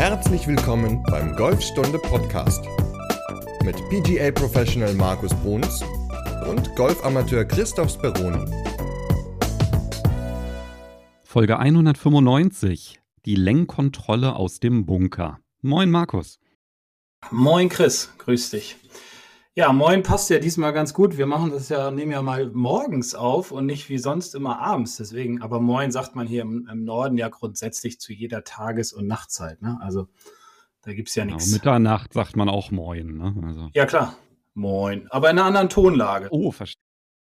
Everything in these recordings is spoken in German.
Herzlich willkommen beim Golfstunde Podcast mit PGA Professional Markus Bruns und Golfamateur Christoph Speroni. Folge 195. Die Lenkkontrolle aus dem Bunker. Moin Markus. Moin Chris, grüß dich. Ja, moin passt ja diesmal ganz gut. Wir machen das ja, nehmen ja mal morgens auf und nicht wie sonst immer abends. Deswegen, aber moin sagt man hier im, im Norden ja grundsätzlich zu jeder Tages- und Nachtzeit. Ne? Also da gibt es ja Genau, nichts. Mitternacht sagt man auch Moin. Ne? Also, Ja, klar. Moin. Aber in einer anderen Tonlage. oh, verstehe.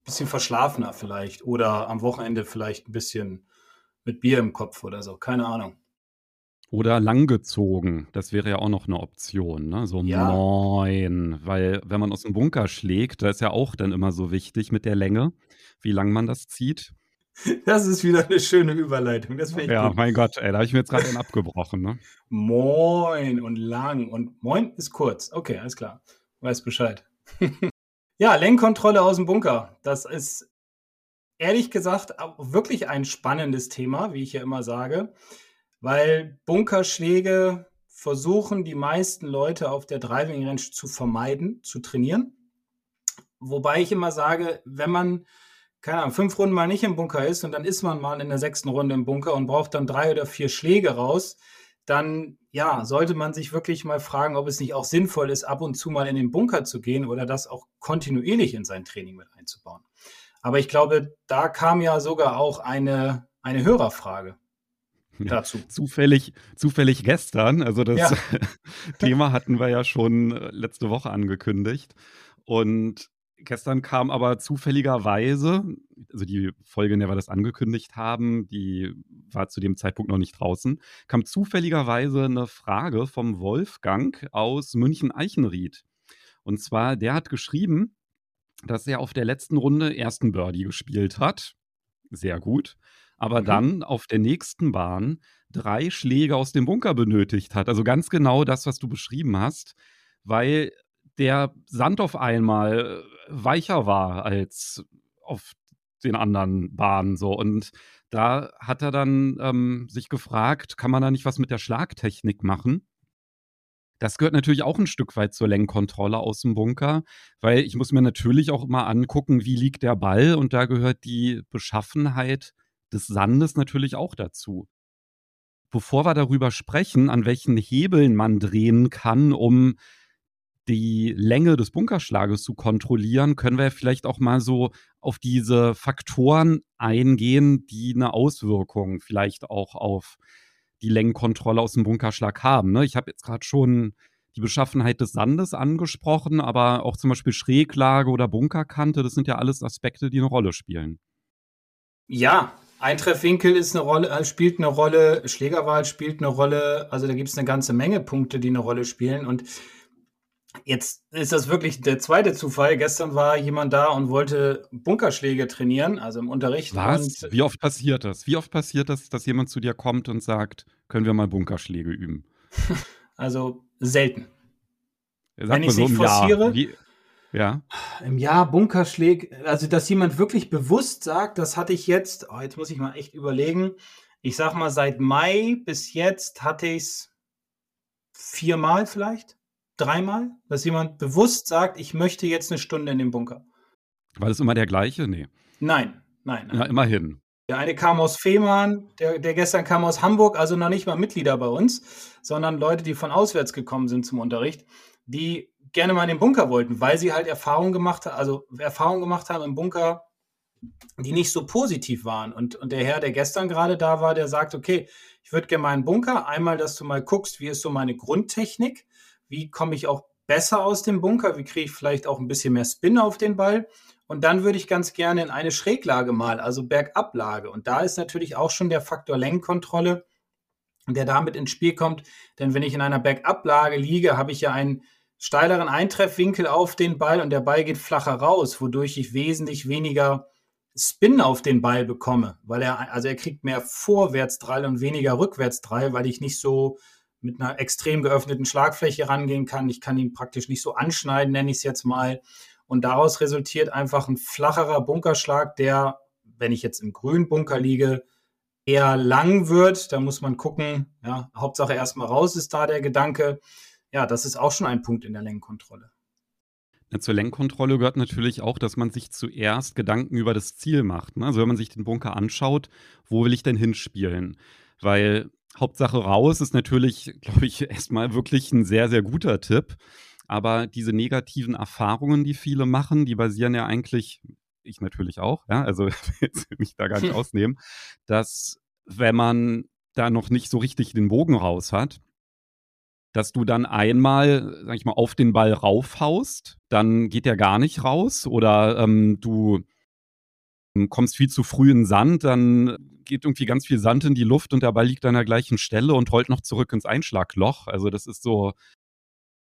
Bisschen verschlafener vielleicht. Oder am Wochenende vielleicht ein bisschen mit Bier im Kopf oder so. Keine Ahnung. Oder langgezogen, das wäre ja auch noch eine Option, ne? So Ja. Moin. Weil, wenn man aus dem Bunker schlägt, da ist ja auch dann immer so wichtig mit der Länge, wie lang man das zieht. Das ist wieder eine schöne Überleitung. Das Ja, gut. mein Gott, ey, da habe ich mir jetzt gerade abgebrochen, ne? Moin und lang. Und Moin ist kurz. Okay, alles klar. Weiß Bescheid. ja, Lenkkontrolle aus dem Bunker. Das ist ehrlich gesagt wirklich ein spannendes Thema, wie ich ja immer sage, weil Bunkerschläge versuchen die meisten Leute auf der Driving Range zu vermeiden, zu trainieren. Wobei ich immer sage, wenn man, keine Ahnung, fünf Runden mal nicht im Bunker ist und dann ist man mal in der sechsten Runde im Bunker und braucht dann drei oder vier Schläge raus, dann ja, sollte man sich wirklich mal fragen, ob es nicht auch sinnvoll ist, ab und zu mal in den Bunker zu gehen oder das auch kontinuierlich in sein Training mit einzubauen. Aber ich glaube, da kam ja sogar auch eine, eine Hörerfrage. Dazu. Zufällig, zufällig gestern, also das Ja. Thema hatten wir ja schon äh, letzte Woche angekündigt. Und gestern kam aber zufälligerweise, also die Folge, in der wir das angekündigt haben, die war zu dem Zeitpunkt noch nicht draußen, kam zufälligerweise eine Frage vom Wolfgang aus München-Eichenried. Und zwar, der hat geschrieben, dass er auf der letzten Runde ersten Birdie gespielt hat. Sehr gut. Aber Mhm. dann auf der nächsten Bahn drei Schläge aus dem Bunker benötigt hat. Also ganz genau das, was du beschrieben hast, weil der Sand auf einmal weicher war als auf den anderen Bahnen so. Und da hat er dann ähm, sich gefragt, kann man da nicht was mit der Schlagtechnik machen? Das gehört natürlich auch ein Stück weit zur Lenkkontrolle aus dem Bunker, weil ich muss mir natürlich auch immer angucken, wie liegt der Ball und da gehört die Beschaffenheit des Sandes natürlich auch dazu. Bevor wir darüber sprechen, an welchen Hebeln man drehen kann, um die Länge des Bunkerschlages zu kontrollieren, können wir vielleicht auch mal so auf diese Faktoren eingehen, die eine Auswirkung vielleicht auch auf die Längenkontrolle aus dem Bunkerschlag haben. Ne? Ich habe jetzt gerade schon die Beschaffenheit des Sandes angesprochen, aber auch zum Beispiel Schräglage oder Bunkerkante, das sind ja alles Aspekte, die eine Rolle spielen. Ja, Eintreffwinkel ist eine Rolle, äh, spielt eine Rolle, Schlägerwahl spielt eine Rolle, also da gibt es eine ganze Menge Punkte, die eine Rolle spielen. Und jetzt ist das wirklich der zweite Zufall. Gestern war jemand da und wollte Bunkerschläge trainieren, also im Unterricht. Was? Wie oft passiert das? Wie oft passiert das, dass jemand zu dir kommt und sagt, können wir mal Bunkerschläge üben? also selten. Sag Wenn ich so nicht im Jahr. Ja, Im Jahr Bunkerschläge, also dass jemand wirklich bewusst sagt, das hatte ich jetzt, oh, jetzt muss ich mal echt überlegen. Ich sag mal, seit Mai bis jetzt hatte ich es viermal vielleicht, dreimal, dass jemand bewusst sagt, ich möchte jetzt eine Stunde in den Bunker. war das immer der gleiche? Nee. Nein, nein, nein. Ja, immerhin. Der eine kam aus Fehmarn, der, der gestern kam aus Hamburg, also noch nicht mal Mitglieder bei uns, sondern Leute, die von auswärts gekommen sind zum Unterricht, die gerne mal in den Bunker wollten, weil sie halt Erfahrungen gemacht haben, also Erfahrungen gemacht haben im Bunker, die nicht so positiv waren. Und, und der Herr, der gestern gerade da war, der sagt, okay, ich würde gerne mal in den Bunker, einmal, dass du mal guckst, wie ist so meine Grundtechnik, wie komme ich auch besser aus dem Bunker, wie kriege ich vielleicht auch ein bisschen mehr Spin auf den Ball. Und dann würde ich ganz gerne in eine Schräglage mal, also Bergablage. Und da ist natürlich auch schon der Faktor Lenkkontrolle, der damit ins Spiel kommt. Denn wenn ich in einer Bergablage liege, habe ich ja einen steileren Eintreffwinkel auf den Ball und der Ball geht flacher raus, wodurch ich wesentlich weniger Spin auf den Ball bekomme, weil er, also er kriegt mehr Vorwärtsdrall und weniger Rückwärtsdrall, weil ich nicht so mit einer extrem geöffneten Schlagfläche rangehen kann. Ich kann ihn praktisch nicht so anschneiden, nenne ich es jetzt mal. Und daraus resultiert einfach ein flacherer Bunkerschlag, der, wenn ich jetzt im grünen Bunker liege, eher lang wird, da muss man gucken, ja, Hauptsache erstmal raus ist da der Gedanke. Ja, das ist auch schon ein Punkt in der Lenkkontrolle. Ja, zur Lenkkontrolle gehört natürlich auch, dass man sich zuerst Gedanken über das Ziel macht. Ne? Also wenn man sich den Bunker anschaut, wo will ich denn hinspielen? Weil Hauptsache raus ist natürlich, glaube ich, erstmal wirklich ein sehr, sehr guter Tipp. Aber diese negativen Erfahrungen, die viele machen, die basieren ja eigentlich, ich natürlich auch, ja, also mich da gar nicht ausnehmen, dass wenn man da noch nicht so richtig den Bogen raus hat, dass du dann einmal, sag ich mal, auf den Ball raufhaust, dann geht der gar nicht raus oder ähm, du kommst viel zu früh in Sand, dann geht irgendwie ganz viel Sand in die Luft und der Ball liegt an der gleichen Stelle und rollt noch zurück ins Einschlagloch. Also das ist so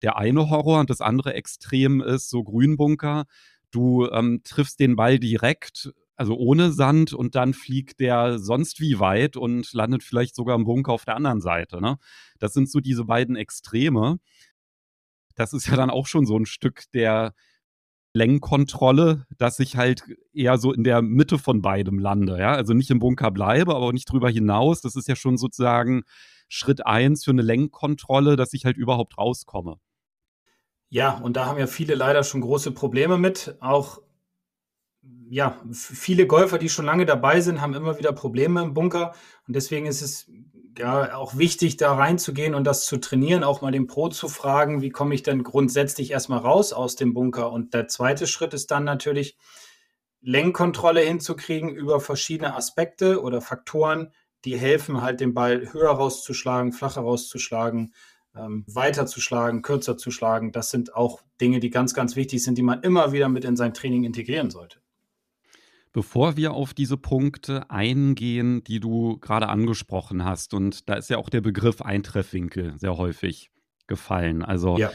der eine Horror und das andere Extrem ist so Grünbunker. Du ähm, triffst den Ball direkt, also ohne Sand und dann fliegt der sonst wie weit und landet vielleicht sogar im Bunker auf der anderen Seite. Ne? Das sind so diese beiden Extreme. Das ist ja dann auch schon so ein Stück der Längenkontrolle, dass ich halt eher so in der Mitte von beidem lande. Ja? Also nicht im Bunker bleibe, aber nicht drüber hinaus. Das ist ja schon sozusagen Schritt eins für eine Längenkontrolle, dass ich halt überhaupt rauskomme. Ja, und da haben ja viele leider schon große Probleme mit. Auch ja, viele Golfer, die schon lange dabei sind, haben immer wieder Probleme im Bunker. Und deswegen ist es ja auch wichtig, da reinzugehen und das zu trainieren, auch mal den Pro zu fragen, wie komme ich denn grundsätzlich erstmal raus aus dem Bunker. Und der zweite Schritt ist dann natürlich, Lenkkontrolle hinzukriegen über verschiedene Aspekte oder Faktoren, die helfen halt den Ball höher rauszuschlagen, flacher rauszuschlagen, ähm, weiter zu schlagen, kürzer zu schlagen. Das sind auch Dinge, die ganz, ganz wichtig sind, die man immer wieder mit in sein Training integrieren sollte. Bevor wir auf diese Punkte eingehen, die du gerade angesprochen hast, und da ist ja auch der Begriff Eintreffwinkel sehr häufig gefallen. Also ja.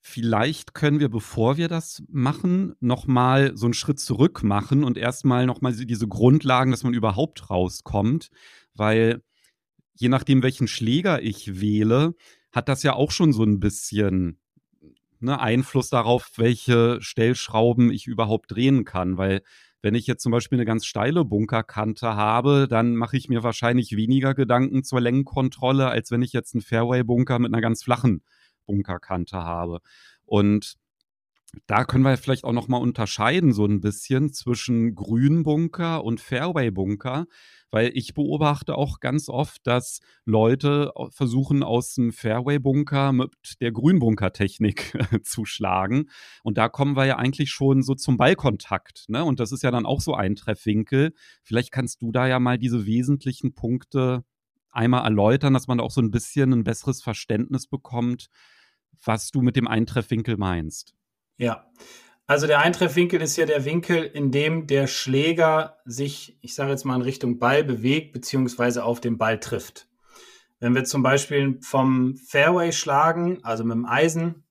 vielleicht können wir, bevor wir das machen, nochmal so einen Schritt zurück machen und erstmal nochmal diese Grundlagen, dass man überhaupt rauskommt, weil je nachdem, welchen Schläger ich wähle, hat das ja auch schon so ein bisschen ne, Einfluss darauf, welche Stellschrauben ich überhaupt drehen kann, weil wenn ich jetzt zum Beispiel eine ganz steile Bunkerkante habe, dann mache ich mir wahrscheinlich weniger Gedanken zur Längenkontrolle, als wenn ich jetzt einen Fairway-Bunker mit einer ganz flachen Bunkerkante habe. Und da können wir vielleicht auch noch mal unterscheiden so ein bisschen zwischen Grünbunker und Fairway-Bunker, weil ich beobachte auch ganz oft, dass Leute versuchen, aus dem Fairway-Bunker mit der Grünbunker-Technik zu schlagen. Und da kommen wir ja eigentlich schon so zum Ballkontakt. Ne? Und das ist ja dann auch so ein Treffwinkel. Vielleicht kannst du da ja mal diese wesentlichen Punkte einmal erläutern, dass man da auch so ein bisschen ein besseres Verständnis bekommt, was du mit dem Eintreffwinkel meinst. Ja, also der Eintreffwinkel ist ja der Winkel, in dem der Schläger sich, ich sage jetzt mal in Richtung Ball bewegt, beziehungsweise auf den Ball trifft. Wenn wir zum Beispiel vom Fairway schlagen, also mit dem Eisen,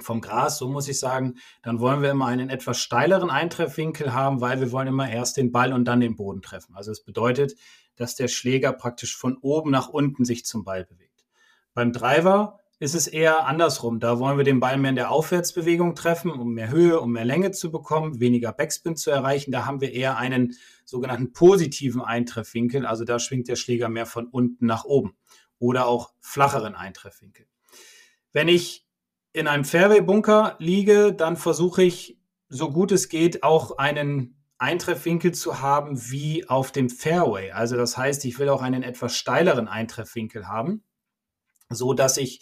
vom Gras, so muss ich sagen, dann wollen wir immer einen etwas steileren Eintreffwinkel haben, weil wir wollen immer erst den Ball und dann den Boden treffen. Also es bedeutet, dass der Schläger praktisch von oben nach unten sich zum Ball bewegt. Beim Driver ist es eher andersrum. Da wollen wir den Ball mehr in der Aufwärtsbewegung treffen, um mehr Höhe, um mehr Länge zu bekommen, weniger Backspin zu erreichen. Da haben wir eher einen sogenannten positiven Eintreffwinkel. Also da schwingt der Schläger mehr von unten nach oben oder auch flacheren Eintreffwinkel. Wenn ich in einem Fairway-Bunker liege, dann versuche ich, so gut es geht, auch einen Eintreffwinkel zu haben wie auf dem Fairway. Also das heißt, ich will auch einen etwas steileren Eintreffwinkel haben, so dass ich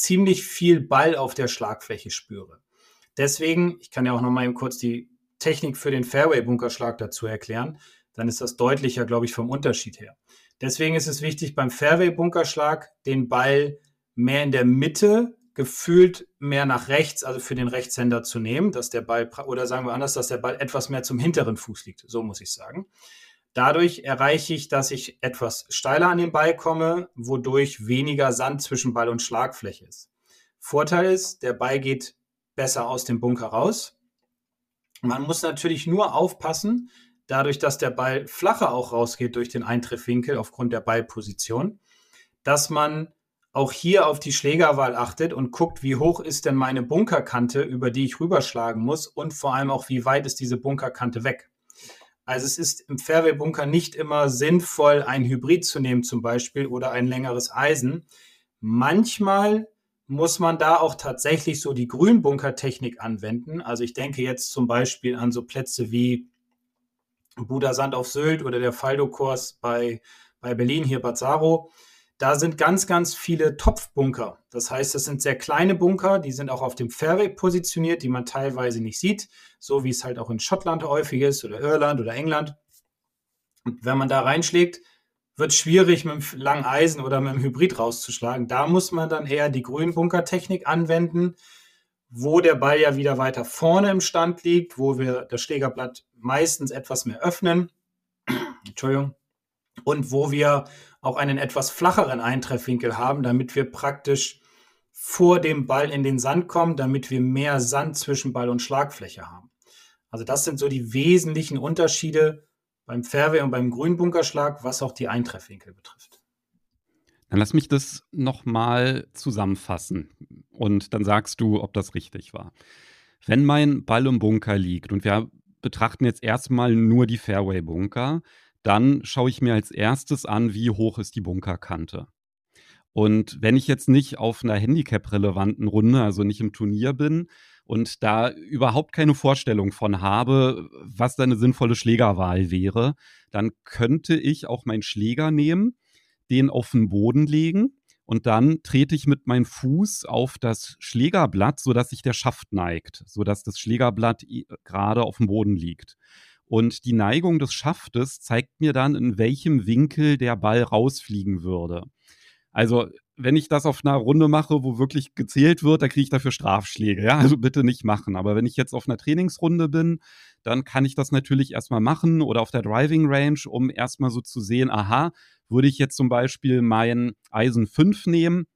ziemlich viel Ball auf der Schlagfläche spüre. Deswegen, ich kann ja auch noch mal kurz die Technik für den Fairway-Bunkerschlag dazu erklären, dann ist das deutlicher, glaube ich, vom Unterschied her. Deswegen ist es wichtig, beim Fairway-Bunkerschlag den Ball mehr in der Mitte, gefühlt mehr nach rechts, also für den Rechtshänder zu nehmen, dass der Ball, oder sagen wir anders, dass der Ball etwas mehr zum hinteren Fuß liegt. So muss ich sagen. Dadurch erreiche ich, dass ich etwas steiler an den Ball komme, wodurch weniger Sand zwischen Ball und Schlagfläche ist. Vorteil ist, der Ball geht besser aus dem Bunker raus. Man muss natürlich nur aufpassen, dadurch, dass der Ball flacher auch rausgeht durch den Eintreffwinkel aufgrund der Ballposition, dass man auch hier auf die Schlägerwahl achtet und guckt, wie hoch ist denn meine Bunkerkante, über die ich rüberschlagen muss und vor allem auch, wie weit ist diese Bunkerkante weg. Also es ist im Fairway-Bunker nicht immer sinnvoll, ein Hybrid zu nehmen zum Beispiel oder ein längeres Eisen. Manchmal muss man da auch tatsächlich so die Grünbunker-Technik anwenden. Also ich denke jetzt zum Beispiel an so Plätze wie Buda Sand auf Sylt oder der Faldo-Kurs bei, bei Berlin, hier Bad Saro. Da sind ganz, ganz viele Topfbunker. Das heißt, das sind sehr kleine Bunker, die sind auch auf dem Fairway positioniert, die man teilweise nicht sieht, so wie es halt auch in Schottland häufig ist oder Irland oder England. Und wenn man da reinschlägt, wird es schwierig, mit einem langen Eisen oder mit einem Hybrid rauszuschlagen. Da muss man dann eher die Grünbunkertechnik anwenden, wo der Ball ja wieder weiter vorne im Stand liegt, wo wir das Schlägerblatt meistens etwas mehr öffnen. Entschuldigung. Und wo wir auch einen etwas flacheren Eintreffwinkel haben, damit wir praktisch vor dem Ball in den Sand kommen, damit wir mehr Sand zwischen Ball und Schlagfläche haben. Also das sind so die wesentlichen Unterschiede beim Fairway und beim Grünbunkerschlag, was auch die Eintreffwinkel betrifft. Dann lass mich das nochmal zusammenfassen und dann sagst du, ob das richtig war. Wenn mein Ball im Bunker liegt und wir betrachten jetzt erstmal nur die Fairway-Bunker, dann schaue ich mir als erstes an, wie hoch ist die Bunkerkante. Und wenn ich jetzt nicht auf einer Handicap-relevanten Runde, also nicht im Turnier bin und da überhaupt keine Vorstellung von habe, was da eine sinnvolle Schlägerwahl wäre, dann könnte ich auch meinen Schläger nehmen, den auf den Boden legen und dann trete ich mit meinem Fuß auf das Schlägerblatt, sodass sich der Schaft neigt, sodass das Schlägerblatt gerade auf dem Boden liegt. Und die Neigung des Schaftes zeigt mir dann, in welchem Winkel der Ball rausfliegen würde. Also, wenn ich das auf einer Runde mache, wo wirklich gezählt wird, da kriege ich dafür Strafschläge. Ja, also bitte nicht machen. Aber wenn ich jetzt auf einer Trainingsrunde bin, dann kann ich das natürlich erstmal machen oder auf der Driving Range, um erstmal so zu sehen, aha, würde ich jetzt zum Beispiel mein Eisen 5 nehmen,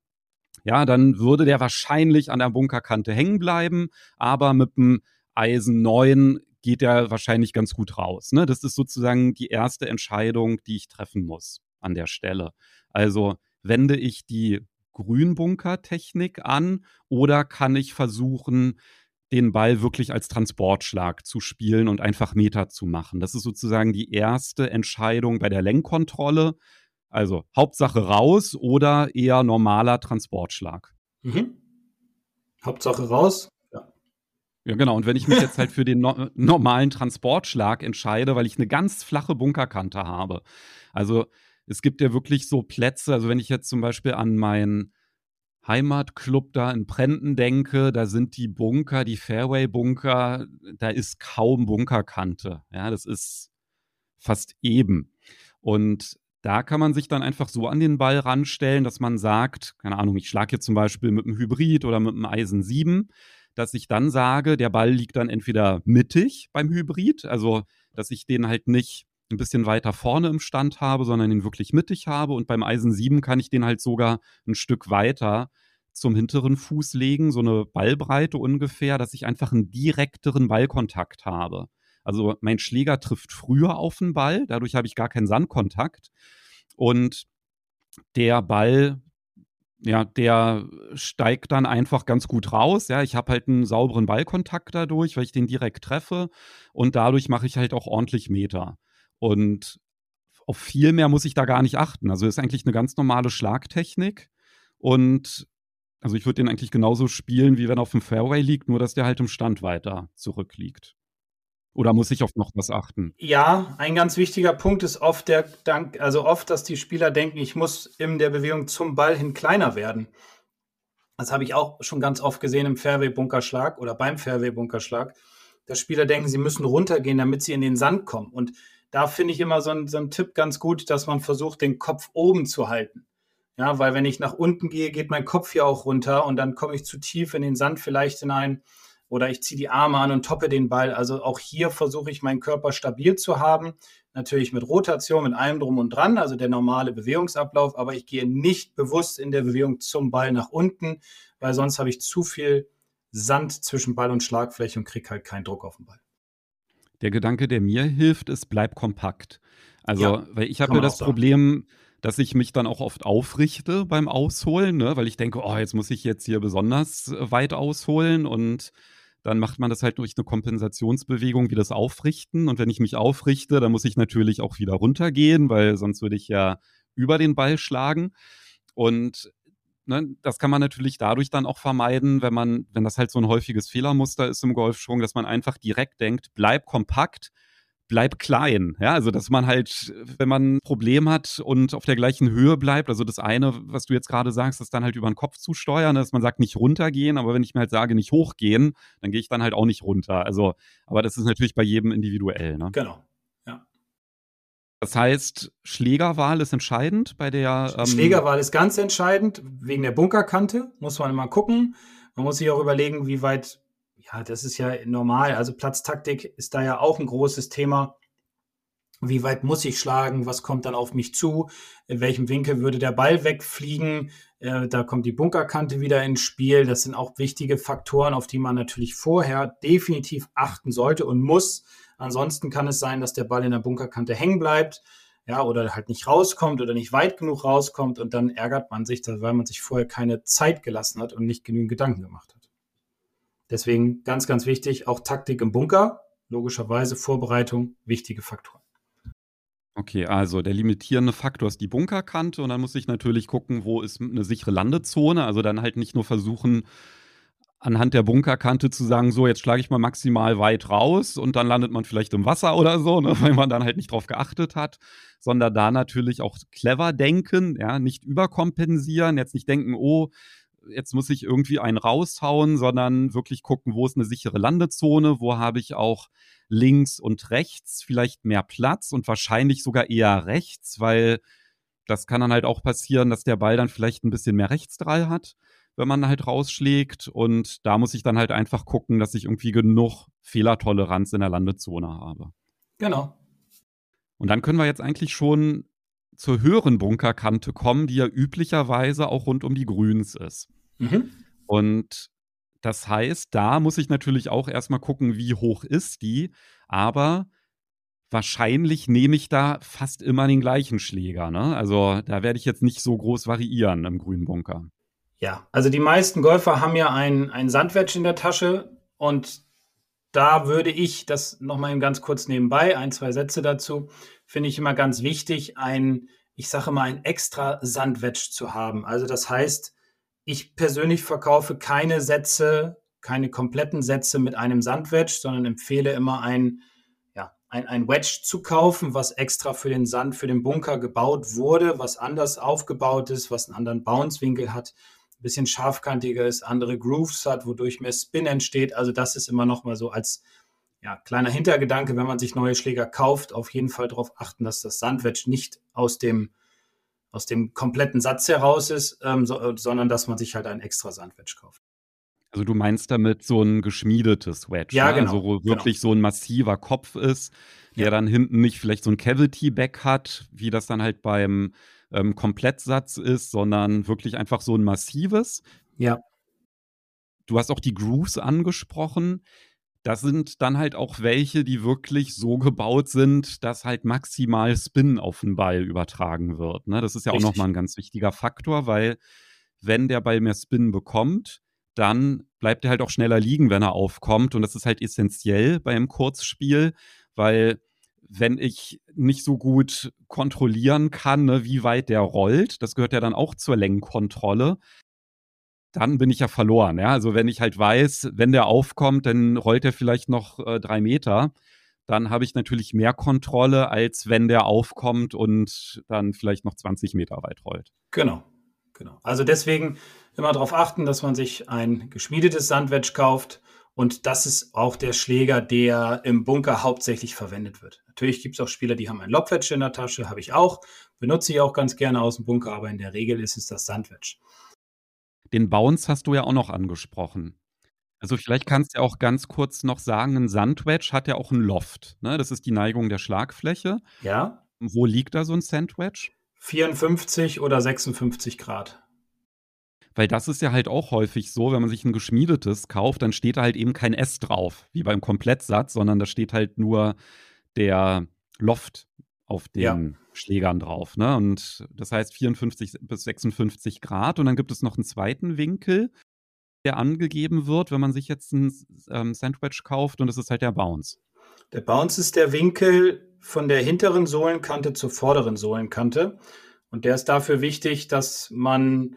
ja, dann würde der wahrscheinlich an der Bunkerkante hängen bleiben, aber mit dem Eisen 9 geht er wahrscheinlich ganz gut raus. Ne? Das ist sozusagen die erste Entscheidung, die ich treffen muss an der Stelle. Also wende ich die Grünbunker-Technik an oder kann ich versuchen, den Ball wirklich als Transportschlag zu spielen und einfach Meter zu machen. Das ist sozusagen die erste Entscheidung bei der Lenkkontrolle. Also Hauptsache raus oder eher normaler Transportschlag. Mhm. Hauptsache raus, ja, genau. Und wenn ich mich jetzt halt für den no normalen Transportschlag entscheide, weil ich eine ganz flache Bunkerkante habe. Also es gibt ja wirklich so Plätze, also wenn ich jetzt zum Beispiel an meinen Heimatclub da in Prenten denke, da sind die Bunker, die Fairway-Bunker, da ist kaum Bunkerkante. Ja, das ist fast eben. Und da kann man sich dann einfach so an den Ball ranstellen, dass man sagt, keine Ahnung, ich schlage jetzt zum Beispiel mit einem Hybrid oder mit einem Eisen 7 dass ich dann sage, der Ball liegt dann entweder mittig beim Hybrid, also dass ich den halt nicht ein bisschen weiter vorne im Stand habe, sondern ihn wirklich mittig habe. Und beim Eisen 7 kann ich den halt sogar ein Stück weiter zum hinteren Fuß legen, so eine Ballbreite ungefähr, dass ich einfach einen direkteren Ballkontakt habe. Also mein Schläger trifft früher auf den Ball, dadurch habe ich gar keinen Sandkontakt. Und der Ball ja, der steigt dann einfach ganz gut raus. Ja, ich habe halt einen sauberen Ballkontakt dadurch, weil ich den direkt treffe und dadurch mache ich halt auch ordentlich Meter. Und auf viel mehr muss ich da gar nicht achten. Also ist eigentlich eine ganz normale Schlagtechnik und also ich würde den eigentlich genauso spielen, wie wenn er auf dem Fairway liegt, nur dass der halt im Stand weiter zurückliegt. Oder muss ich auf noch was achten? Ja, ein ganz wichtiger Punkt ist oft der Dank, also oft, dass die Spieler denken, ich muss in der Bewegung zum Ball hin kleiner werden. Das habe ich auch schon ganz oft gesehen im Fairway-Bunkerschlag oder beim Fairway-Bunkerschlag, dass Spieler denken, sie müssen runtergehen, damit sie in den Sand kommen. Und da finde ich immer so ein, so ein Tipp ganz gut, dass man versucht, den Kopf oben zu halten. Ja, weil wenn ich nach unten gehe, geht mein Kopf hier auch runter und dann komme ich zu tief in den Sand vielleicht hinein oder ich ziehe die Arme an und toppe den Ball. Also auch hier versuche ich meinen Körper stabil zu haben. Natürlich mit Rotation, mit allem drum und dran, also der normale Bewegungsablauf, aber ich gehe nicht bewusst in der Bewegung zum Ball nach unten, weil sonst habe ich zu viel Sand zwischen Ball und Schlagfläche und kriege halt keinen Druck auf den Ball. Der Gedanke, der mir hilft, ist, bleib kompakt. Also, ja, weil ich habe ja das Problem, dass ich mich dann auch oft aufrichte beim Ausholen, ne? weil ich denke, oh, jetzt muss ich jetzt hier besonders weit ausholen und dann macht man das halt durch eine Kompensationsbewegung wie das Aufrichten. Und wenn ich mich aufrichte, dann muss ich natürlich auch wieder runtergehen, weil sonst würde ich ja über den Ball schlagen. Und ne, das kann man natürlich dadurch dann auch vermeiden, wenn man, wenn das halt so ein häufiges Fehlermuster ist im Golfschwung, dass man einfach direkt denkt, bleib kompakt, bleib klein. Ja, also dass man halt, wenn man ein Problem hat und auf der gleichen Höhe bleibt, also das eine, was du jetzt gerade sagst, ist dann halt über den Kopf zu steuern, dass man sagt, nicht runtergehen, aber wenn ich mir halt sage, nicht hochgehen, dann gehe ich dann halt auch nicht runter. Also, aber das ist natürlich bei jedem individuell. Ne? Genau. Das heißt, Schlägerwahl ist entscheidend bei der. Ähm Schlägerwahl ist ganz entscheidend, wegen der Bunkerkante, muss man immer gucken. Man muss sich auch überlegen, wie weit, ja, das ist ja normal. Also Platztaktik ist da ja auch ein großes Thema. Wie weit muss ich schlagen? Was kommt dann auf mich zu? In welchem Winkel würde der Ball wegfliegen? Äh, da kommt die Bunkerkante wieder ins Spiel. Das sind auch wichtige Faktoren, auf die man natürlich vorher definitiv achten sollte und muss Ansonsten kann es sein, dass der Ball in der Bunkerkante hängen bleibt, ja, oder halt nicht rauskommt oder nicht weit genug rauskommt und dann ärgert man sich, weil man sich vorher keine Zeit gelassen hat und nicht genügend Gedanken gemacht hat. Deswegen ganz, ganz wichtig, auch Taktik im Bunker, logischerweise Vorbereitung, wichtige Faktoren. Okay, also der limitierende Faktor ist die Bunkerkante und dann muss ich natürlich gucken, wo ist eine sichere Landezone. Also dann halt nicht nur versuchen, anhand der Bunkerkante zu sagen, so, jetzt schlage ich mal maximal weit raus und dann landet man vielleicht im Wasser oder so, ne, weil man dann halt nicht drauf geachtet hat, sondern da natürlich auch clever denken, ja, nicht überkompensieren, jetzt nicht denken, oh, jetzt muss ich irgendwie einen raushauen, sondern wirklich gucken, wo ist eine sichere Landezone, wo habe ich auch links und rechts vielleicht mehr Platz und wahrscheinlich sogar eher rechts, weil das kann dann halt auch passieren, dass der Ball dann vielleicht ein bisschen mehr Rechtsdrall hat wenn man halt rausschlägt. Und da muss ich dann halt einfach gucken, dass ich irgendwie genug Fehlertoleranz in der Landezone habe. Genau. Und dann können wir jetzt eigentlich schon zur höheren Bunkerkante kommen, die ja üblicherweise auch rund um die Grüns ist. Mhm. Und das heißt, da muss ich natürlich auch erstmal gucken, wie hoch ist die. Aber wahrscheinlich nehme ich da fast immer den gleichen Schläger. Ne? Also da werde ich jetzt nicht so groß variieren im grünen Bunker. Ja, also die meisten Golfer haben ja ein, ein Sandwedge in der Tasche und da würde ich, das nochmal ganz kurz nebenbei, ein, zwei Sätze dazu, finde ich immer ganz wichtig, ein, ich sage mal, ein extra Sandwedge zu haben. Also das heißt, ich persönlich verkaufe keine Sätze, keine kompletten Sätze mit einem Sandwedge, sondern empfehle immer ein, ja, ein, ein Wedge zu kaufen, was extra für den Sand, für den Bunker gebaut wurde, was anders aufgebaut ist, was einen anderen Bounce-Winkel hat bisschen scharfkantiger ist, andere Grooves hat, wodurch mehr Spin entsteht. Also das ist immer noch mal so als ja, kleiner Hintergedanke, wenn man sich neue Schläger kauft, auf jeden Fall darauf achten, dass das Sandwedge nicht aus dem, aus dem kompletten Satz heraus ist, ähm, so, sondern dass man sich halt ein extra Sandwedge kauft. Also du meinst damit so ein geschmiedetes Wedge, ja, ne? genau, also wo wirklich genau. so ein massiver Kopf ist, der ja. dann hinten nicht vielleicht so ein Cavity-Back hat, wie das dann halt beim ähm, Komplettsatz ist, sondern wirklich einfach so ein massives. Ja. Du hast auch die Grooves angesprochen. Das sind dann halt auch welche, die wirklich so gebaut sind, dass halt maximal Spin auf den Ball übertragen wird. Ne? Das ist ja Richtig. auch nochmal ein ganz wichtiger Faktor, weil wenn der Ball mehr Spin bekommt, dann bleibt er halt auch schneller liegen, wenn er aufkommt. Und das ist halt essentiell beim Kurzspiel, weil wenn ich nicht so gut kontrollieren kann, ne, wie weit der rollt, das gehört ja dann auch zur Längenkontrolle, dann bin ich ja verloren. Ja? Also wenn ich halt weiß, wenn der aufkommt, dann rollt er vielleicht noch äh, drei Meter, dann habe ich natürlich mehr Kontrolle, als wenn der aufkommt und dann vielleicht noch 20 Meter weit rollt. Genau, genau. Also deswegen immer darauf achten, dass man sich ein geschmiedetes Sandwedge kauft und das ist auch der Schläger, der im Bunker hauptsächlich verwendet wird. Natürlich gibt es auch Spieler, die haben ein Lobwedge in der Tasche, habe ich auch, benutze ich auch ganz gerne aus dem Bunker, aber in der Regel ist es das Sandwedge. Den Bounce hast du ja auch noch angesprochen. Also vielleicht kannst du ja auch ganz kurz noch sagen, ein Sandwedge hat ja auch ein Loft. Ne? Das ist die Neigung der Schlagfläche. Ja. Wo liegt da so ein Sandwedge? 54 oder 56 Grad. Weil das ist ja halt auch häufig so, wenn man sich ein geschmiedetes kauft, dann steht da halt eben kein S drauf, wie beim Komplettsatz, sondern da steht halt nur der Loft auf den ja. Schlägern drauf. Ne? Und das heißt 54 bis 56 Grad. Und dann gibt es noch einen zweiten Winkel. der angegeben wird, wenn man sich jetzt ein ähm, Sandwich kauft und es ist halt der Bounce. Der Bounce ist der Winkel von der hinteren Sohlenkante zur vorderen Sohlenkante. Und der ist dafür wichtig, dass man,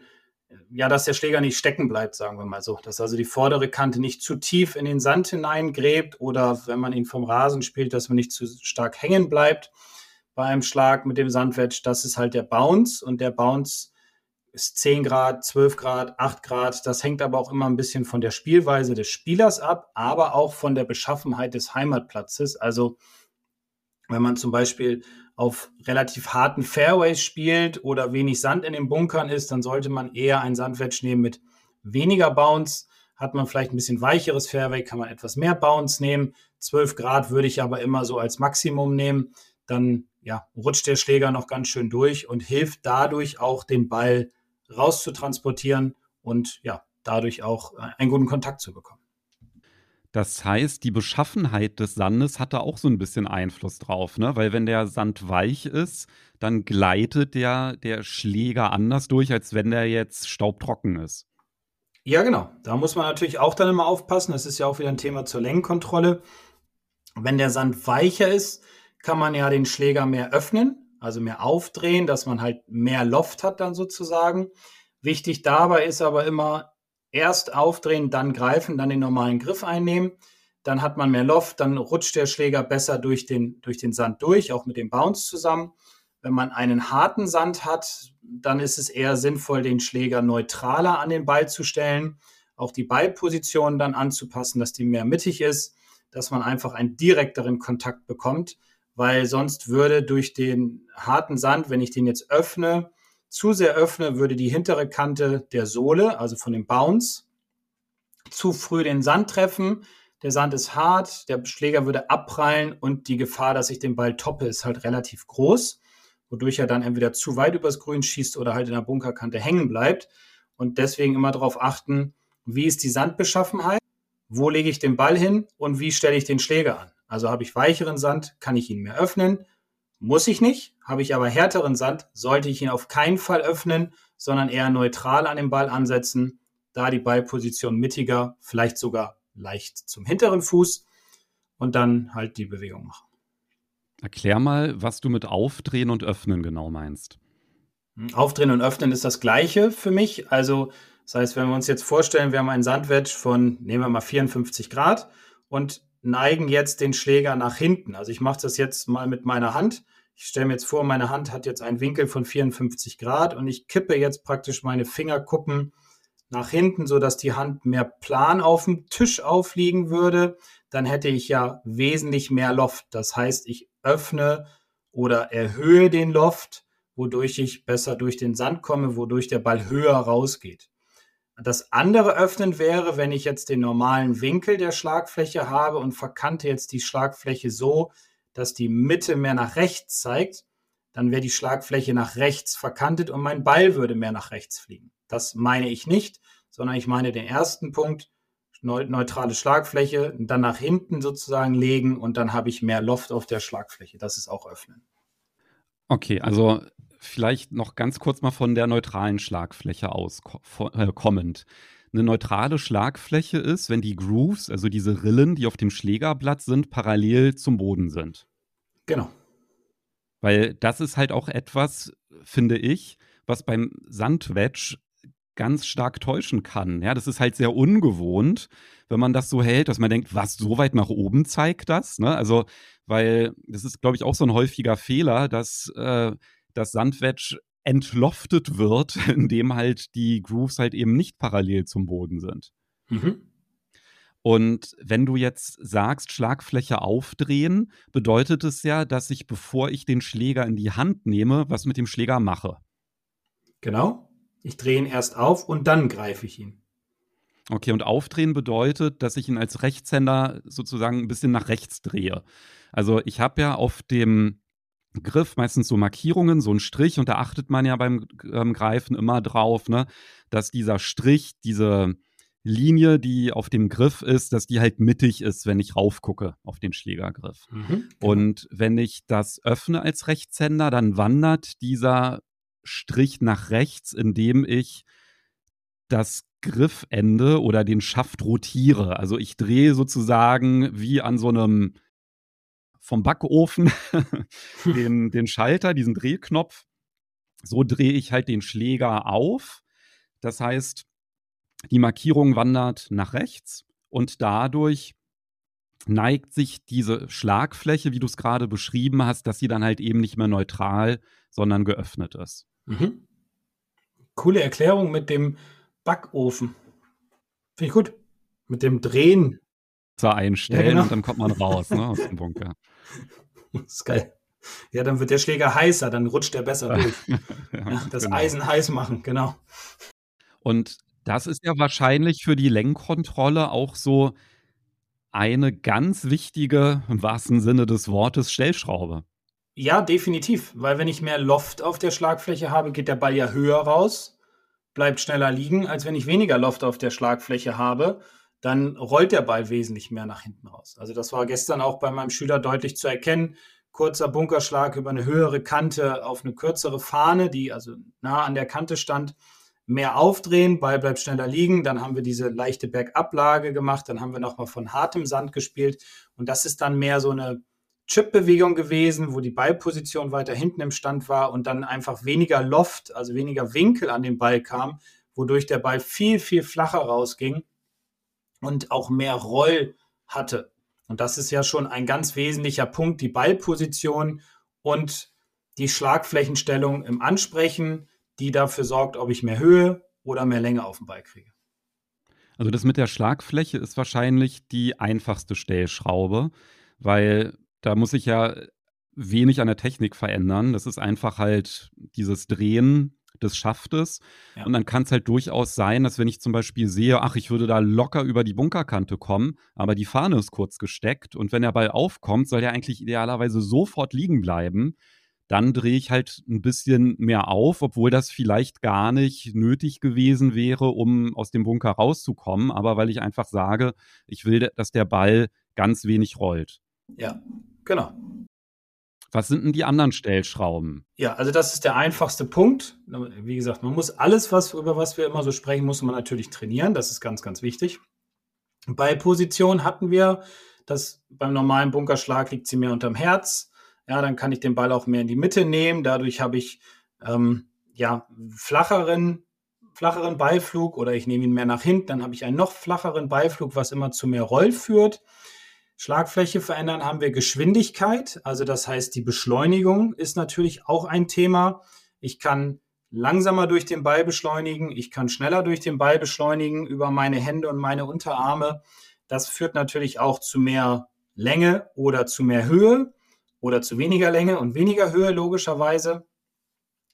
ja, dass der Schläger nicht stecken bleibt, sagen wir mal so. Dass also die vordere Kante nicht zu tief in den Sand hineingräbt oder wenn man ihn vom Rasen spielt, dass man nicht zu stark hängen bleibt bei einem Schlag mit dem Sandwedge. Das ist halt der Bounce und der Bounce ist 10 Grad, 12 Grad, 8 Grad. Das hängt aber auch immer ein bisschen von der Spielweise des Spielers ab, aber auch von der Beschaffenheit des Heimatplatzes. Also wenn man zum Beispiel auf relativ harten Fairways spielt oder wenig Sand in den Bunkern ist, dann sollte man eher ein Sandwedge nehmen mit weniger Bounce. Hat man vielleicht ein bisschen weicheres Fairway, kann man etwas mehr Bounce nehmen. 12 Grad würde ich aber immer so als Maximum nehmen. Dann ja, rutscht der Schläger noch ganz schön durch und hilft dadurch auch den Ball rauszutransportieren und ja, dadurch auch äh, einen guten Kontakt zu bekommen. Das heißt, die Beschaffenheit des Sandes hat da auch so ein bisschen Einfluss drauf, ne? Weil wenn der Sand weich ist, dann gleitet der, der Schläger anders durch, als wenn der jetzt staubtrocken ist. Ja, genau. Da muss man natürlich auch dann immer aufpassen. Das ist ja auch wieder ein Thema zur Längenkontrolle. Wenn der Sand weicher ist, kann man ja den Schläger mehr öffnen also mehr aufdrehen, dass man halt mehr Loft hat dann sozusagen. Wichtig dabei ist aber immer erst aufdrehen, dann greifen, dann den normalen Griff einnehmen. Dann hat man mehr Loft, dann rutscht der Schläger besser durch den, durch den Sand durch, auch mit dem Bounce zusammen. Wenn man einen harten Sand hat, dann ist es eher sinnvoll, den Schläger neutraler an den Ball zu stellen, auch die Ballposition dann anzupassen, dass die mehr mittig ist, dass man einfach einen direkteren Kontakt bekommt weil sonst würde durch den harten Sand, wenn ich den jetzt öffne, zu sehr öffne, würde die hintere Kante der Sohle, also von dem Bounce, zu früh den Sand treffen. Der Sand ist hart, der Schläger würde abprallen und die Gefahr, dass ich den Ball toppe, ist halt relativ groß, wodurch er dann entweder zu weit übers Grün schießt oder halt in der Bunkerkante hängen bleibt. Und deswegen immer darauf achten, wie ist die Sandbeschaffenheit, wo lege ich den Ball hin und wie stelle ich den Schläger an. Also habe ich weicheren Sand, kann ich ihn mehr öffnen. Muss ich nicht. Habe ich aber härteren Sand, sollte ich ihn auf keinen Fall öffnen, sondern eher neutral an den Ball ansetzen, da die Ballposition mittiger, vielleicht sogar leicht zum hinteren Fuß und dann halt die Bewegung machen. Erklär mal, was du mit Aufdrehen und Öffnen genau meinst. Hm, Aufdrehen und Öffnen ist das gleiche für mich. Also, das heißt, wenn wir uns jetzt vorstellen, wir haben einen Sandwedge von, nehmen wir mal 54 Grad und neigen jetzt den Schläger nach hinten. Also ich mache das jetzt mal mit meiner Hand. Ich stelle mir jetzt vor, meine Hand hat jetzt einen Winkel von 54 Grad und ich kippe jetzt praktisch meine Fingerkuppen nach hinten, sodass die Hand mehr plan auf dem Tisch aufliegen würde. Dann hätte ich ja wesentlich mehr Loft. Das heißt, ich öffne oder erhöhe den Loft, wodurch ich besser durch den Sand komme, wodurch der Ball höher rausgeht. Das andere Öffnen wäre, wenn ich jetzt den normalen Winkel der Schlagfläche habe und verkante jetzt die Schlagfläche so, dass die Mitte mehr nach rechts zeigt, dann wäre die Schlagfläche nach rechts verkantet und mein Ball würde mehr nach rechts fliegen. Das meine ich nicht, sondern ich meine den ersten Punkt, neutrale Schlagfläche, dann nach hinten sozusagen legen und dann habe ich mehr Loft auf der Schlagfläche. Das ist auch öffnen. Okay, also vielleicht noch ganz kurz mal von der neutralen Schlagfläche aus äh, kommend. Eine neutrale Schlagfläche ist, wenn die Grooves, also diese Rillen, die auf dem Schlägerblatt sind, parallel zum Boden sind. Genau. Weil das ist halt auch etwas, finde ich, was beim Sandwedge ganz stark täuschen kann. Ja, das ist halt sehr ungewohnt, wenn man das so hält, dass man denkt, was, so weit nach oben zeigt das? Ne? Also, weil das ist, glaube ich, auch so ein häufiger Fehler, dass äh, das Sandwedge entloftet wird, indem halt die Grooves halt eben nicht parallel zum Boden sind. Mhm. Und wenn du jetzt sagst, Schlagfläche aufdrehen, bedeutet es ja, dass ich, bevor ich den Schläger in die Hand nehme, was mit dem Schläger mache. Genau. Ich drehe ihn erst auf und dann greife ich ihn. Okay, und aufdrehen bedeutet, dass ich ihn als Rechtshänder sozusagen ein bisschen nach rechts drehe. Also ich habe ja auf dem Griff, meistens so Markierungen, so ein Strich, und da achtet man ja beim ähm, Greifen immer drauf, ne, dass dieser Strich, diese Linie, die auf dem Griff ist, dass die halt mittig ist, wenn ich raufgucke auf den Schlägergriff. Mhm, genau. Und wenn ich das öffne als Rechtshänder, dann wandert dieser Strich nach rechts, indem ich das Griffende oder den Schaft rotiere. Also ich drehe sozusagen wie an so einem vom Backofen den, den Schalter, diesen Drehknopf. So drehe ich halt den Schläger auf. Das heißt, die Markierung wandert nach rechts und dadurch neigt sich diese Schlagfläche, wie du es gerade beschrieben hast, dass sie dann halt eben nicht mehr neutral, sondern geöffnet ist. Mhm. Coole Erklärung mit dem Backofen. Finde ich gut. Mit dem Drehen. Einstellen ja, genau. und dann kommt man raus ne, aus dem Bunker. Das ist geil. Ja, dann wird der Schläger heißer, dann rutscht er besser durch. ja, das genau. Eisen heiß machen, genau. Und das ist ja wahrscheinlich für die Lenkkontrolle auch so eine ganz wichtige, im wahrsten Sinne des Wortes, Stellschraube. Ja, definitiv, weil wenn ich mehr Loft auf der Schlagfläche habe, geht der Ball ja höher raus, bleibt schneller liegen, als wenn ich weniger Loft auf der Schlagfläche habe, dann rollt der Ball wesentlich mehr nach hinten raus. Also das war gestern auch bei meinem Schüler deutlich zu erkennen. Kurzer Bunkerschlag über eine höhere Kante auf eine kürzere Fahne, die also nah an der Kante stand, mehr aufdrehen, Ball bleibt schneller liegen, dann haben wir diese leichte Bergablage gemacht, dann haben wir nochmal von hartem Sand gespielt. Und das ist dann mehr so eine Chip-Bewegung gewesen, wo die Ballposition weiter hinten im Stand war und dann einfach weniger Loft, also weniger Winkel an den Ball kam, wodurch der Ball viel, viel flacher rausging und auch mehr Roll hatte. Und das ist ja schon ein ganz wesentlicher Punkt, die Ballposition und die Schlagflächenstellung im Ansprechen, die dafür sorgt, ob ich mehr Höhe oder mehr Länge auf den Ball kriege. Also das mit der Schlagfläche ist wahrscheinlich die einfachste Stellschraube, weil da muss ich ja wenig an der Technik verändern. Das ist einfach halt dieses Drehen des Schaftes. Ja. Und dann kann es halt durchaus sein, dass wenn ich zum Beispiel sehe, ach, ich würde da locker über die Bunkerkante kommen, aber die Fahne ist kurz gesteckt und wenn der Ball aufkommt, soll der eigentlich idealerweise sofort liegen bleiben. Dann drehe ich halt ein bisschen mehr auf, obwohl das vielleicht gar nicht nötig gewesen wäre, um aus dem Bunker rauszukommen, aber weil ich einfach sage, ich will, dass der Ball ganz wenig rollt. Ja, genau. Was sind denn die anderen Stellschrauben? Ja, also das ist der einfachste Punkt. Wie gesagt, man muss alles, was, über was wir immer so sprechen, muss man natürlich trainieren. Das ist ganz, ganz wichtig. Bei Position hatten wir, dass beim normalen Bunkerschlag liegt sie mehr unterm Herz. Ja, dann kann ich den Ball auch mehr in die Mitte nehmen. Dadurch habe ich ähm, ja flacheren, flacheren Beiflug oder ich nehme ihn mehr nach hinten. Dann habe ich einen noch flacheren Beiflug, was immer zu mehr Roll führt. Schlagfläche verändern haben wir Geschwindigkeit. Also das heißt, die Beschleunigung ist natürlich auch ein Thema. Ich kann langsamer durch den Ball beschleunigen. Ich kann schneller durch den Ball beschleunigen über meine Hände und meine Unterarme. Das führt natürlich auch zu mehr Länge oder zu mehr Höhe oder zu weniger Länge und weniger Höhe logischerweise.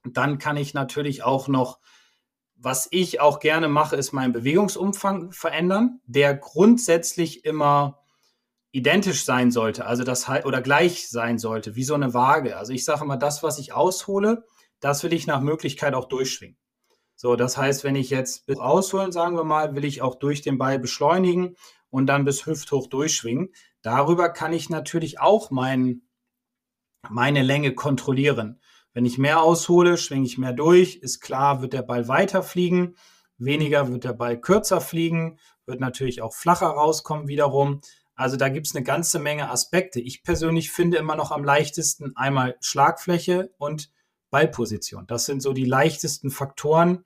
Dann kann ich natürlich auch noch, was ich auch gerne mache, ist meinen Bewegungsumfang verändern, der grundsätzlich immer identisch sein sollte, also das oder gleich sein sollte, wie so eine Waage. Also ich sage immer, das, was ich aushole, das will ich nach Möglichkeit auch durchschwingen. So, das heißt, wenn ich jetzt bis ausholen, sagen wir mal, will ich auch durch den Ball beschleunigen und dann bis hüfthoch durchschwingen. Darüber kann ich natürlich auch mein, meine Länge kontrollieren. Wenn ich mehr aushole, schwinge ich mehr durch. Ist klar, wird der Ball weiter fliegen. Weniger wird der Ball kürzer fliegen, wird natürlich auch flacher rauskommen wiederum. Also da gibt es eine ganze Menge Aspekte. Ich persönlich finde immer noch am leichtesten einmal Schlagfläche und Ballposition. Das sind so die leichtesten Faktoren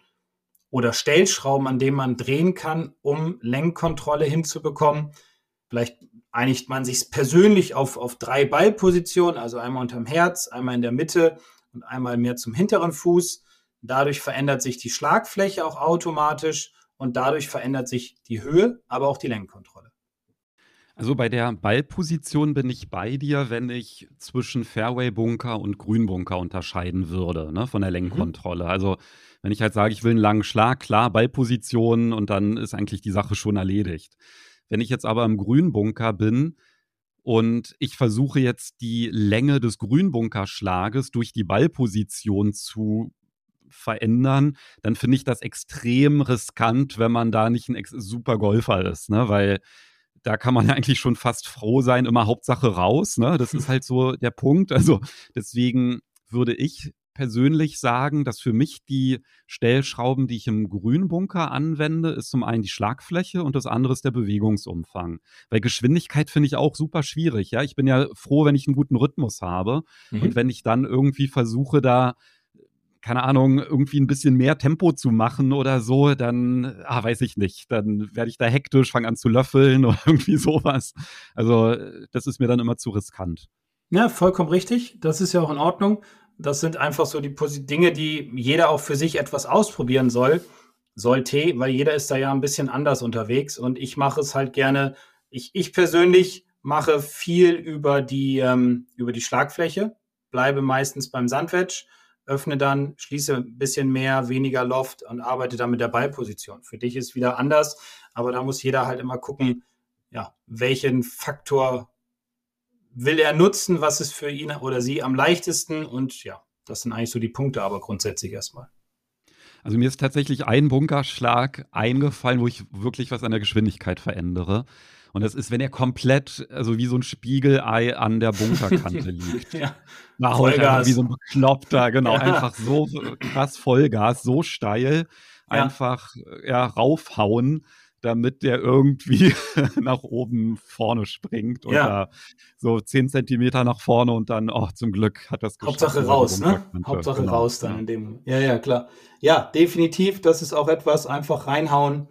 oder Stellschrauben, an denen man drehen kann, um Lenkkontrolle hinzubekommen. Vielleicht einigt man sich persönlich auf, auf drei Ballpositionen, also einmal unterm Herz, einmal in der Mitte und einmal mehr zum hinteren Fuß. Dadurch verändert sich die Schlagfläche auch automatisch und dadurch verändert sich die Höhe, aber auch die Lenkkontrolle. Also bei der Ballposition bin ich bei dir, wenn ich zwischen Fairway-Bunker und Grünbunker unterscheiden würde, ne, von der mhm. Lenkkontrolle. Mhm. Also wenn ich halt sage, ich will einen langen Schlag, klar, Ballposition und dann ist eigentlich die Sache schon erledigt. Wenn ich jetzt aber im Grünbunker bin und ich versuche jetzt die Länge des Grünbunkerschlages durch die Ballposition zu verändern, dann finde ich das extrem riskant, wenn man da nicht ein super Golfer ist, ne? Weil da kann man ja eigentlich schon fast froh sein, immer Hauptsache raus. Ne? Das ist halt so der Punkt. Also deswegen würde ich persönlich sagen, dass für mich die Stellschrauben, die ich im Grünbunker anwende, ist zum einen die Schlagfläche und das andere ist der Bewegungsumfang. Weil Geschwindigkeit finde ich auch super schwierig. Ja, ich bin ja froh, wenn ich einen guten Rhythmus habe mhm. und wenn ich dann irgendwie versuche, da keine Ahnung, irgendwie ein bisschen mehr Tempo zu machen oder so, dann, ah, weiß ich nicht, dann werde ich da hektisch, fange an zu löffeln oder irgendwie sowas. Also, das ist mir dann immer zu riskant. Ja, vollkommen richtig. Das ist ja auch in Ordnung. Das sind einfach so die Dinge, die jeder auch für sich etwas ausprobieren soll, sollte, weil jeder ist da ja ein bisschen anders unterwegs und ich mache es halt gerne. Ich, ich persönlich mache viel über die, ähm, über die Schlagfläche, bleibe meistens beim Sandwedge, öffne dann, schließe ein bisschen mehr, weniger Loft und arbeite dann mit der Ballposition. Für dich ist wieder anders, aber da muss jeder halt immer gucken, ja, welchen Faktor will er nutzen, was ist für ihn oder sie am leichtesten und ja, das sind eigentlich so die Punkte, aber grundsätzlich erstmal. Also mir ist tatsächlich ein Bunkerschlag eingefallen, wo ich wirklich was an der Geschwindigkeit verändere. Und das ist, wenn er komplett, also wie so ein Spiegelei an der Bunkerkante liegt. ja. Na, Vollgas. Wie so ein Bekloppter, genau. Ja. Einfach so krass Vollgas, so steil. Ja. Einfach ja, raufhauen damit der irgendwie nach oben vorne springt oder ja. so zehn Zentimeter nach vorne und dann, oh, zum Glück hat das geschafft. Hauptsache raus, ne? Hauptsache genau. raus dann in dem. Ja, ja, klar. Ja, definitiv, das ist auch etwas, einfach reinhauen.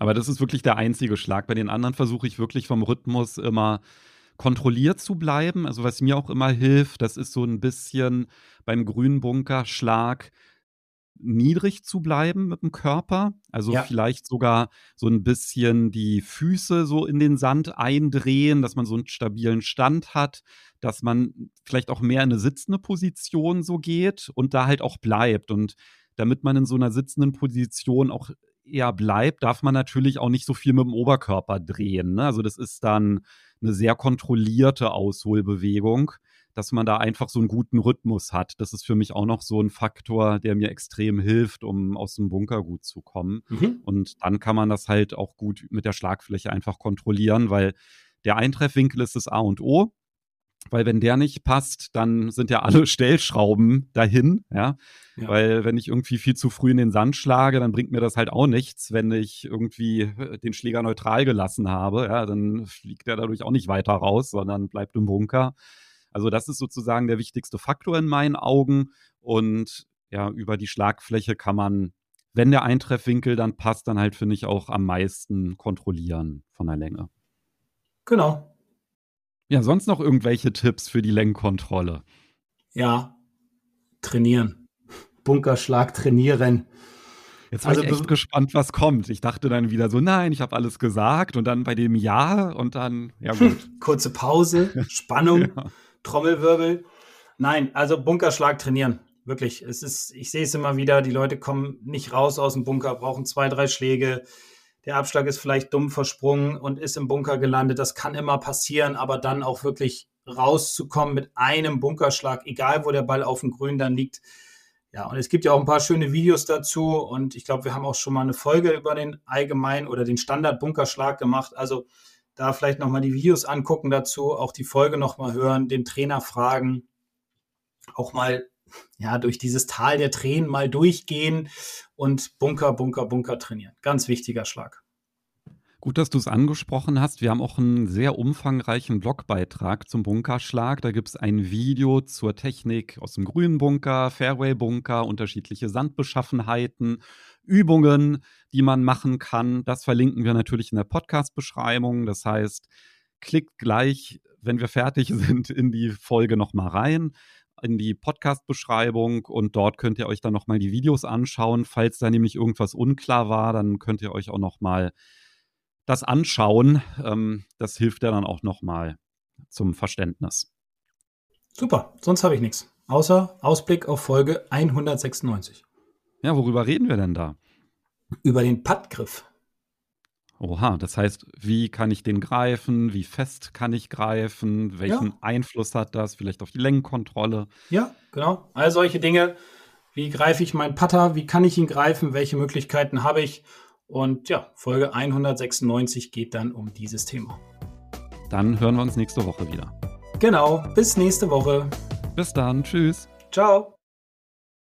Aber das ist wirklich der einzige Schlag. Bei den anderen versuche ich wirklich vom Rhythmus immer kontrolliert zu bleiben. Also was mir auch immer hilft, das ist so ein bisschen beim Grünbunker-Schlag niedrig zu bleiben mit dem Körper. Also ja. vielleicht sogar so ein bisschen die Füße so in den Sand eindrehen, dass man so einen stabilen Stand hat, dass man vielleicht auch mehr in eine sitzende Position so geht und da halt auch bleibt. Und damit man in so einer sitzenden Position auch eher bleibt, darf man natürlich auch nicht so viel mit dem Oberkörper drehen. Ne? Also das ist dann eine sehr kontrollierte Ausholbewegung dass man da einfach so einen guten Rhythmus hat. Das ist für mich auch noch so ein Faktor, der mir extrem hilft, um aus dem Bunker gut zu kommen. Mhm. Und dann kann man das halt auch gut mit der Schlagfläche einfach kontrollieren, weil der Eintreffwinkel ist das A und O. Weil wenn der nicht passt, dann sind ja alle Stellschrauben dahin, ja? ja. Weil wenn ich irgendwie viel zu früh in den Sand schlage, dann bringt mir das halt auch nichts, wenn ich irgendwie den Schläger neutral gelassen habe, ja, dann fliegt er dadurch auch nicht weiter raus, sondern bleibt im Bunker. Also das ist sozusagen der wichtigste Faktor in meinen Augen. Und ja, über die Schlagfläche kann man, wenn der Eintreffwinkel dann passt, dann halt, finde ich, auch am meisten kontrollieren von der Länge. Genau. Ja, sonst noch irgendwelche Tipps für die Lenkkontrolle? Ja, trainieren. Bunkerschlag trainieren. Jetzt war also, ich echt gespannt, was kommt. Ich dachte dann wieder so, nein, ich habe alles gesagt und dann bei dem Ja und dann, ja gut. Kurze Pause, Spannung. ja. Trommelwirbel. Nein, also Bunkerschlag trainieren. Wirklich. Es ist, ich sehe es immer wieder, die Leute kommen nicht raus aus dem Bunker, brauchen zwei, drei Schläge. Der Abschlag ist vielleicht dumm versprungen und ist im Bunker gelandet. Das kann immer passieren, aber dann auch wirklich rauszukommen mit einem Bunkerschlag, egal wo der Ball auf dem Grün dann liegt. Ja, und es gibt ja auch ein paar schöne Videos dazu und ich glaube, wir haben auch schon mal eine Folge über den allgemeinen oder den Standard-Bunkerschlag gemacht. Also da vielleicht nochmal die Videos angucken dazu, auch die Folge nochmal hören, den Trainer fragen, auch mal ja, durch dieses Tal der Tränen mal durchgehen und Bunker, Bunker, Bunker trainieren. Ganz wichtiger Schlag. Gut, dass du es angesprochen hast. Wir haben auch einen sehr umfangreichen Blogbeitrag zum Bunkerschlag. Da gibt es ein Video zur Technik aus dem grünen Bunker, Fairway-Bunker, unterschiedliche Sandbeschaffenheiten, Übungen, die man machen kann. Das verlinken wir natürlich in der Podcast-Beschreibung. Das heißt, klickt gleich, wenn wir fertig sind, in die Folge nochmal rein in die Podcast-Beschreibung und dort könnt ihr euch dann nochmal die Videos anschauen. Falls da nämlich irgendwas unklar war, dann könnt ihr euch auch nochmal das anschauen. Ähm, das hilft ja dann auch nochmal zum Verständnis. Super, sonst habe ich nichts. Außer Ausblick auf Folge 196. Ja, worüber reden wir denn da? Über den Pattgriff. Oha, das heißt, wie kann ich den greifen? Wie fest kann ich greifen? Welchen ja. Einfluss hat das? Vielleicht auf die Längenkontrolle? Ja, genau. All solche Dinge. Wie greife ich meinen Putter? Wie kann ich ihn greifen? Welche Möglichkeiten habe ich? Und ja, Folge 196 geht dann um dieses Thema. Dann hören wir uns nächste Woche wieder. Genau, bis nächste Woche. Bis dann. Tschüss. Ciao.